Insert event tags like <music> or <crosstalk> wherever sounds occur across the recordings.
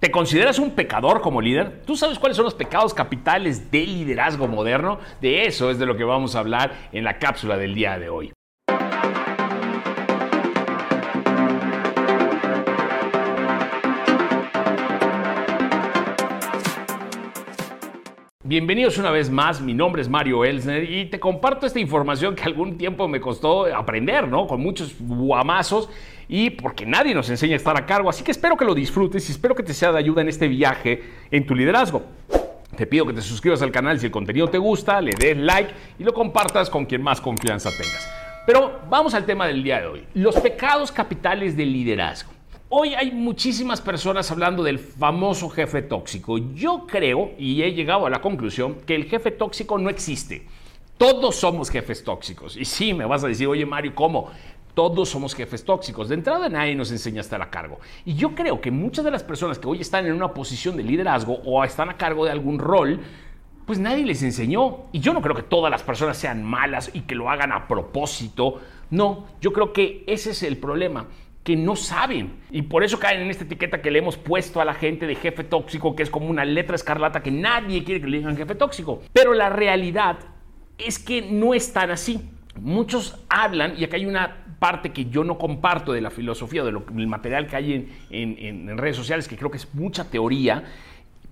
¿Te consideras un pecador como líder? ¿Tú sabes cuáles son los pecados capitales del liderazgo moderno? De eso es de lo que vamos a hablar en la cápsula del día de hoy. Bienvenidos una vez más, mi nombre es Mario Elsner y te comparto esta información que algún tiempo me costó aprender, ¿no? Con muchos guamazos y porque nadie nos enseña a estar a cargo, así que espero que lo disfrutes y espero que te sea de ayuda en este viaje en tu liderazgo. Te pido que te suscribas al canal si el contenido te gusta, le des like y lo compartas con quien más confianza tengas. Pero vamos al tema del día de hoy, los pecados capitales del liderazgo. Hoy hay muchísimas personas hablando del famoso jefe tóxico. Yo creo, y he llegado a la conclusión, que el jefe tóxico no existe. Todos somos jefes tóxicos. Y sí, me vas a decir, oye Mario, ¿cómo? Todos somos jefes tóxicos. De entrada nadie nos enseña a estar a cargo. Y yo creo que muchas de las personas que hoy están en una posición de liderazgo o están a cargo de algún rol, pues nadie les enseñó. Y yo no creo que todas las personas sean malas y que lo hagan a propósito. No, yo creo que ese es el problema que no saben. Y por eso caen en esta etiqueta que le hemos puesto a la gente de jefe tóxico, que es como una letra escarlata que nadie quiere que le digan jefe tóxico. Pero la realidad es que no es tan así. Muchos hablan, y acá hay una parte que yo no comparto de la filosofía, de lo, del material que hay en, redes sociales, que creo que es mucha teoría,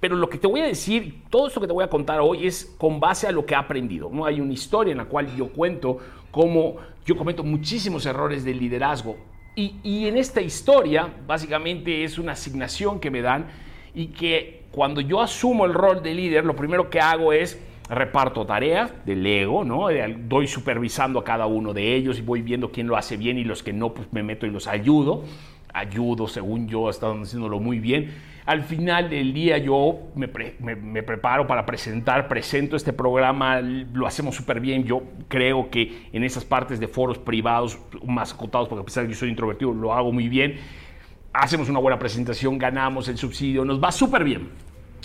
pero lo que te voy a decir, todo esto que te voy a contar hoy es con base a lo que he aprendido. ¿no? Hay una historia en la cual yo cuento cómo yo cometo muchísimos errores de liderazgo y, en esta historia, básicamente es una asignación que me dan y que cuando yo asumo el rol de líder, lo primero que hago es reparto tareas, delego, ¿no? Doy supervisando a cada uno de ellos y voy viendo quién lo hace bien y los que no, pues me meto y los ayudo. Ayudo, según yo, están haciéndolo muy bien al final del día yo me, preparo para presentar, presento este programa, lo hacemos súper bien. Yo creo que en esas partes de foros privados, más acotados, porque a pesar de que yo soy introvertido, lo hago muy bien. Hacemos una buena presentación, ganamos el subsidio, nos va súper bien.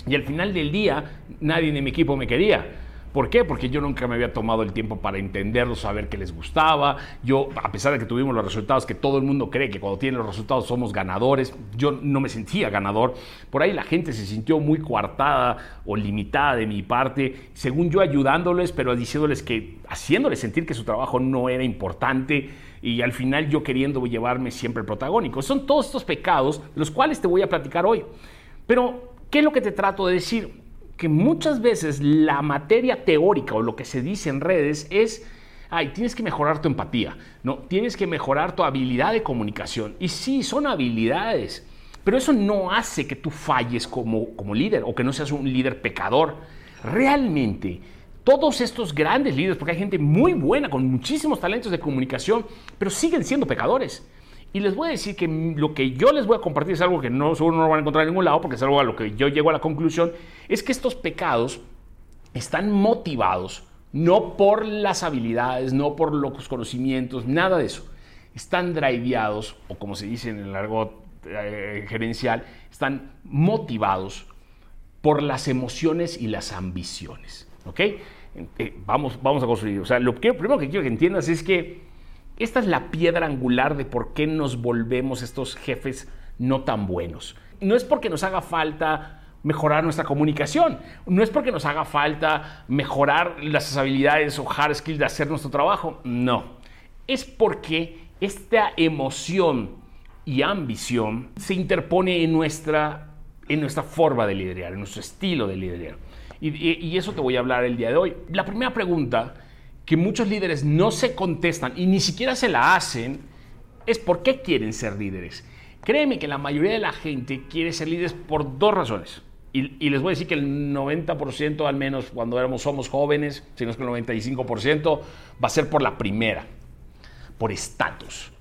Y al final del día, nadie de mi equipo me quería ¿Por qué? Porque yo nunca me había tomado el tiempo para entenderlos, saber qué les gustaba. Yo, a pesar de que tuvimos los resultados, que todo el mundo cree que cuando tiene los resultados somos ganadores, yo no me sentía ganador. Por ahí la gente se sintió muy coartada o limitada de mi parte, según yo ayudándoles, pero diciéndoles que, haciéndoles sentir que su trabajo no era importante y al final yo queriendo llevarme siempre el protagónico. Son todos estos pecados, los cuales te voy a platicar hoy. Pero, ¿qué es lo que te trato de decir? Que muchas veces la materia teórica o lo que se dice en redes es, ay, tienes que mejorar tu empatía, ¿no? Tienes que mejorar tu habilidad de comunicación. Y sí, son habilidades, pero eso no hace que tú falles como, como líder o que no seas un líder pecador. Realmente, todos estos grandes líderes, porque hay gente muy buena con muchísimos talentos de comunicación, pero siguen siendo pecadores. Y les voy a decir que lo que yo les voy a compartir es algo que no, seguro no van a encontrar en ningún lado, porque es algo a lo que yo llego a la conclusión, es que estos pecados están motivados no por las habilidades, no por los conocimientos, nada de eso. Están driveados, o como se dice en el argot eh, gerencial, están motivados por las emociones y las ambiciones. ¿Ok? Eh, vamos, vamos a construir. O sea, lo primero que quiero que entiendas es que esta es la piedra angular de por qué nos volvemos estos jefes no tan buenos. No es porque nos haga falta mejorar nuestra comunicación, no es porque nos haga falta mejorar las habilidades o hard skills de hacer nuestro trabajo, no. Es porque esta emoción y ambición se interpone en nuestra, en nuestra forma de liderar, en nuestro estilo de liderar. Y, y eso te voy a hablar el día de hoy. La primera pregunta que muchos líderes no se contestan y ni siquiera se la hacen es por qué quieren ser líderes. Créeme que la mayoría de la gente quiere ser líderes por dos razones. Y, les voy a decir que el 90% al menos cuando éramos, somos jóvenes, si no es que el 95%, va a ser por la primera, por estatus.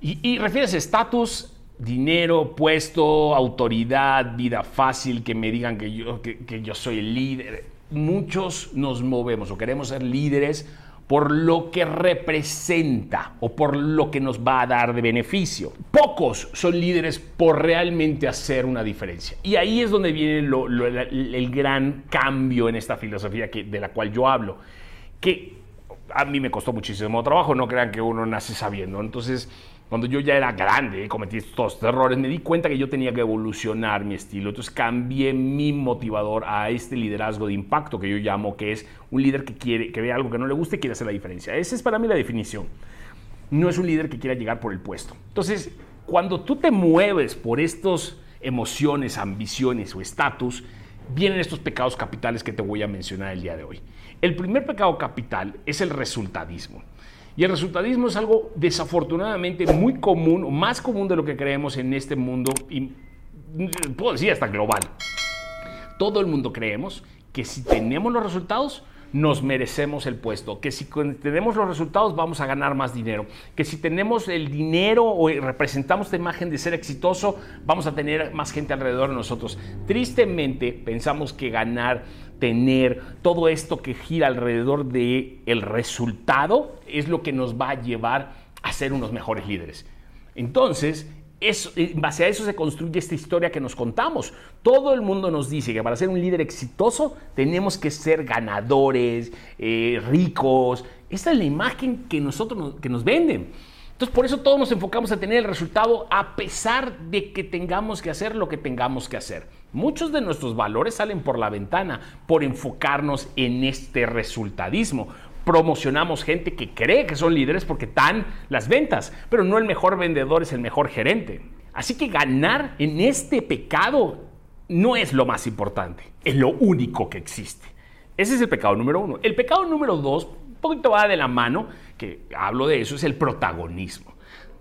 Y, y refieres estatus, dinero, puesto, autoridad, vida fácil, que me digan que yo, que yo soy el líder muchos nos movemos o queremos ser líderes por lo que representa o por lo que nos va a dar de beneficio. Pocos son líderes por realmente hacer una diferencia. Y ahí es donde viene el, gran cambio en esta filosofía que, de la cual yo hablo, que a mí me costó muchísimo trabajo, no crean que uno nace sabiendo. Entonces, cuando yo ya era grande, cometí estos errores, me di cuenta que yo tenía que evolucionar mi estilo. Entonces cambié mi motivador a este liderazgo de impacto que yo llamo, que es un líder que quiere, que ve algo que no le guste y quiere hacer la diferencia. Esa es para mí la definición. No es un líder que quiera llegar por el puesto. Entonces, cuando tú te mueves por estas emociones, ambiciones o estatus, vienen estos pecados capitales que te voy a mencionar el día de hoy. El primer pecado capital es el resultadismo. Y el resultadismo es algo desafortunadamente muy común, más común de lo que creemos en este mundo, y puedo decir hasta global. Todo el mundo creemos que si tenemos los resultados, nos merecemos el puesto, que si tenemos los resultados vamos a ganar más dinero, que si tenemos el dinero o representamos esta imagen de ser exitoso, vamos a tener más gente alrededor de nosotros. Tristemente pensamos que ganar tener todo esto que gira alrededor de el resultado es lo que nos va a llevar a ser unos mejores líderes. Entonces, en base a eso se construye esta historia que nos contamos. Todo el mundo nos dice que para ser un líder exitoso tenemos que ser ganadores, eh, ricos. Esta es la imagen que, nosotros, que nos venden. Entonces, por eso todos nos enfocamos a tener el resultado a pesar de que tengamos que hacer lo que tengamos que hacer. Muchos de nuestros valores salen por la ventana por enfocarnos en este resultadismo. Promocionamos gente que cree que son líderes porque están las ventas, pero no el mejor vendedor es el mejor gerente. Así que ganar en este pecado no es lo más importante, es lo único que existe. Ese es el pecado número uno. El pecado número dos, un poquito va de la mano, que hablo de eso, es el protagonismo.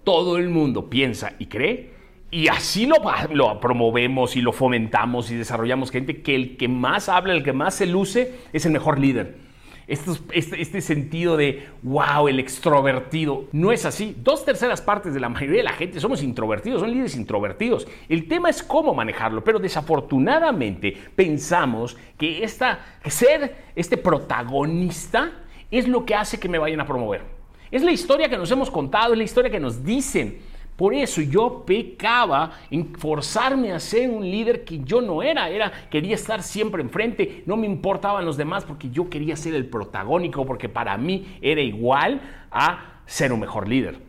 Todo el mundo piensa y cree y así lo, promovemos y lo fomentamos y desarrollamos gente que el que más habla, el que más se luce, es el mejor líder. Este, este, sentido de, wow, el extrovertido. No es así. Dos terceras partes de la mayoría de la gente somos introvertidos, son líderes introvertidos. El tema es cómo manejarlo, pero desafortunadamente pensamos que esta, ser este protagonista es lo que hace que me vayan a promover. Es la historia que nos hemos contado, es la historia que nos dicen. Por eso yo pecaba en forzarme a ser un líder que yo no era. Era quería estar siempre enfrente, no me importaban los demás porque yo quería ser el protagónico porque para mí era igual a ser un mejor líder.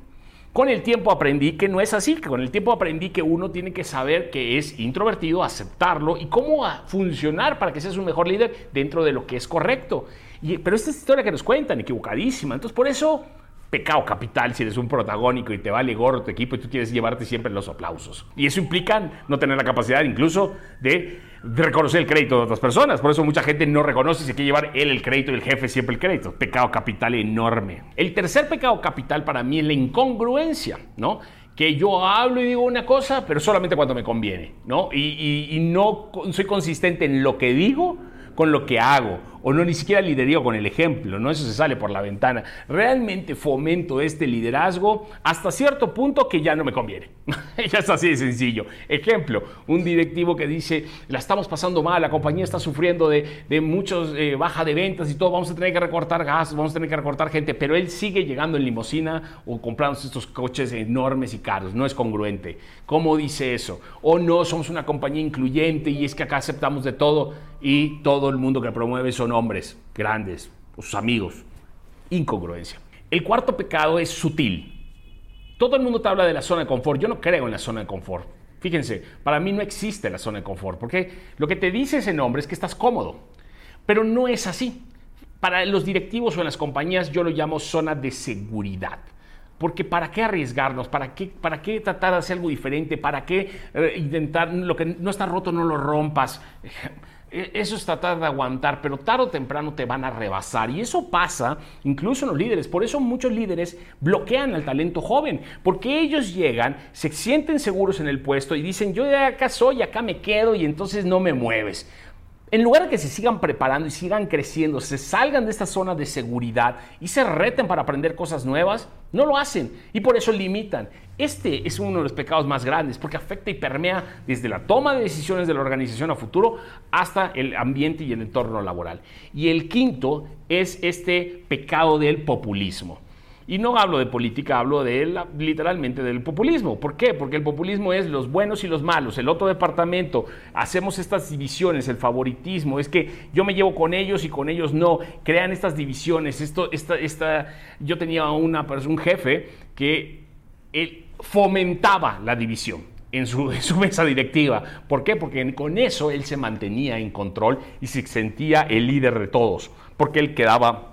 Con el tiempo aprendí que no es así, que con el tiempo aprendí que uno tiene que saber que es introvertido, aceptarlo y cómo funcionar para que seas un mejor líder dentro de lo que es correcto. Y, pero esta es historia que nos cuentan, equivocadísima. Entonces, por eso, pecado capital si eres un protagónico y te vale gorro tu equipo y tú quieres llevarte siempre los aplausos. Y eso implica no tener la capacidad incluso de, reconocer el crédito de otras personas. Por eso mucha gente no reconoce y se quiere llevar él el crédito y el jefe siempre el crédito. Pecado capital enorme. El tercer pecado capital para mí es la incongruencia, ¿no? que yo hablo y digo una cosa, pero solamente cuando me conviene, ¿no? Y, y no soy consistente en lo que digo con lo que hago, o no ni siquiera liderío con el ejemplo, ¿no? Eso se sale por la ventana. Realmente fomento este liderazgo hasta cierto punto que ya no me conviene. <laughs> ya es así de sencillo. Ejemplo, un directivo que dice, la estamos pasando mal, la compañía está sufriendo de, de muchos eh, baja de ventas y todo, vamos a tener que recortar gastos, vamos a tener que recortar gente, pero él sigue llegando en limosina o comprando estos coches enormes y caros. No es congruente. ¿Cómo dice eso? O no, somos una compañía incluyente y es que acá aceptamos de todo y todo el mundo que promueve hombres grandes, sus amigos. Incongruencia. El cuarto pecado es sutil. Todo el mundo te habla de la zona de confort. Yo no creo en la zona de confort. Fíjense, para mí no existe la zona de confort, porque lo que te dice ese nombre es que estás cómodo, pero no es así. Para los directivos o en las compañías yo lo llamo zona de seguridad. Porque ¿para qué arriesgarnos? ¿Para qué, ¿Para qué tratar de hacer algo diferente? ¿Para qué eh, intentar lo que no está roto no lo rompas? <laughs> E, eso es tratar de aguantar, pero tarde o temprano te van a rebasar. Y eso pasa incluso en los líderes. Por eso muchos líderes bloquean al talento joven, porque ellos llegan, se sienten seguros en el puesto y dicen, yo acá soy, acá me quedo y entonces no me mueves. En lugar de que se sigan preparando y sigan creciendo, se salgan de esta zona de seguridad y se reten para aprender cosas nuevas, no lo hacen y por eso limitan. Este es uno de los pecados más grandes porque afecta y permea desde la toma de decisiones de la organización a futuro hasta el ambiente y el entorno laboral. Y el quinto es este pecado del populismo. Y no hablo de política, hablo de literalmente del populismo. ¿Por qué? Porque el populismo es los buenos y los malos. El otro departamento, hacemos estas divisiones, el favoritismo, es que yo me llevo con ellos y con ellos no. Crean estas divisiones. Esto, esta, esta, yo tenía una, un jefe que él fomentaba la división en su, en su, <laughs> mesa directiva. ¿Por qué? Porque con eso él se mantenía en control y se sentía el líder de todos, porque él quedaba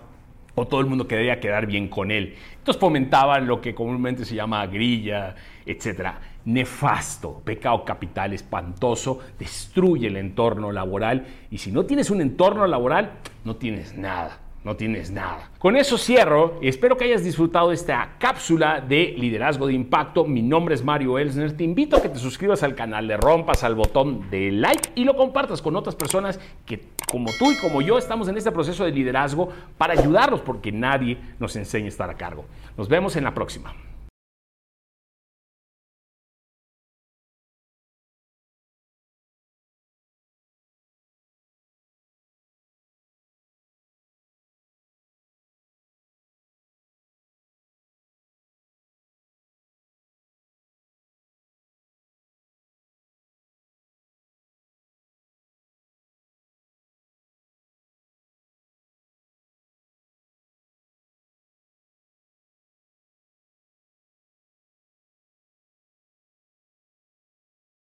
o todo el mundo quería quedar bien con él. Entonces fomentaba lo que comúnmente se llama grilla, etc. Nefasto, pecado capital, espantoso, destruye el entorno laboral y si no tienes un entorno laboral, no tienes nada no tienes nada. Con eso cierro espero que hayas disfrutado esta cápsula de liderazgo de impacto. Mi nombre es Mario Elsner. Te invito a que te suscribas al canal, le rompas al botón de like y lo compartas con otras personas que como tú y como yo estamos en este proceso de liderazgo para ayudarlos porque nadie nos enseña a estar a cargo. Nos vemos en la próxima.